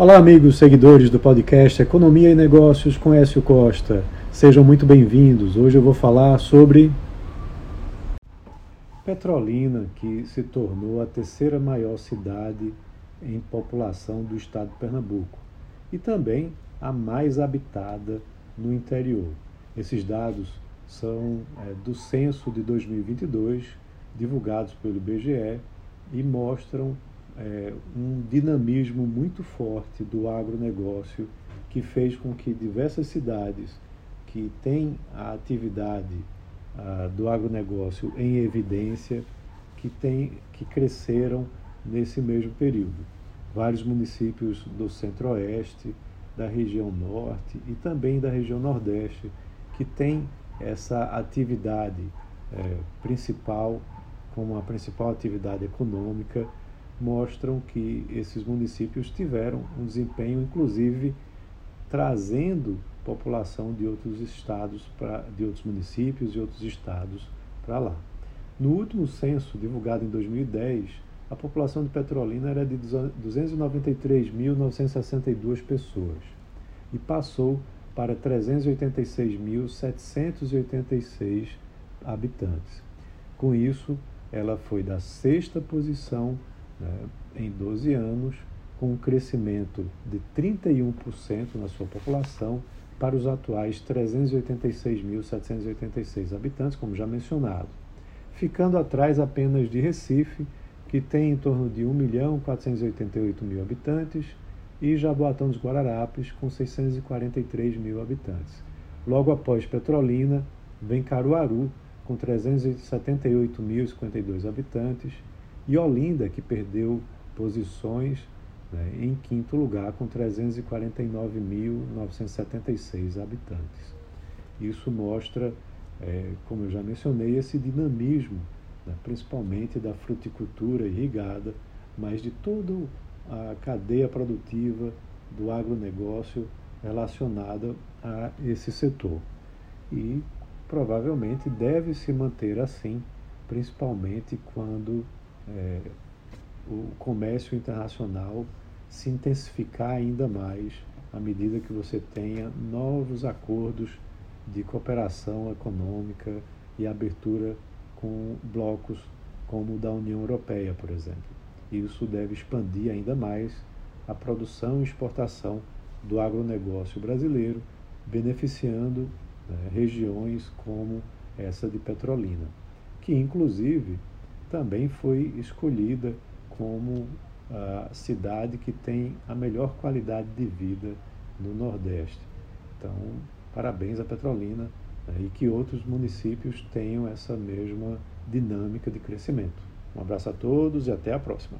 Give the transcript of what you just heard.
Olá, amigos seguidores do podcast Economia e Negócios com Écio Costa. Sejam muito bem-vindos. Hoje eu vou falar sobre Petrolina, que se tornou a terceira maior cidade em população do estado de Pernambuco e também a mais habitada no interior. Esses dados são é, do censo de 2022, divulgados pelo IBGE, e mostram é, um dinamismo muito forte do agronegócio que fez com que diversas cidades que têm a atividade do agronegócio em evidência, que, tem, que cresceram nesse mesmo período. Vários municípios do centro-oeste, da região norte e também da região nordeste, que têm essa atividade é, principal como a principal atividade econômica mostram que esses municípios tiveram um desempenho, inclusive trazendo população de outros estados, pra, de outros municípios e outros estados para lá. No último censo, divulgado em 2010, a população de Petrolina era de 293.962 pessoas e passou para 386.786 habitantes. Com isso, ela foi da sexta posição né, em 12 anos, com um crescimento de 31% na sua população para os atuais 386.786 habitantes, como já mencionado, ficando atrás apenas de Recife, que tem em torno de 1.488.000 habitantes, e Jaboatão dos Guararapes, com 643 mil habitantes. Logo após Petrolina, vem Caruaru, com 378.052 habitantes, e Olinda, que perdeu posições né, em quinto lugar, com 349.976 habitantes. Isso mostra, é, como eu já mencionei, esse dinamismo, né, principalmente da fruticultura irrigada, mas de toda a cadeia produtiva do agronegócio relacionada a esse setor. E provavelmente deve se manter assim, principalmente quando é, o comércio internacional se intensificar ainda mais à medida que você tenha novos acordos de cooperação econômica e abertura com blocos como o da União Europeia, por exemplo. Isso deve expandir ainda mais a produção e exportação do agronegócio brasileiro, beneficiando né, regiões como essa de Petrolina, que inclusive também foi escolhida como a cidade que tem a melhor qualidade de vida no Nordeste. Então, parabéns à Petrolina né, e que outros municípios tenham essa mesma dinâmica de crescimento. Um abraço a todos e até a próxima.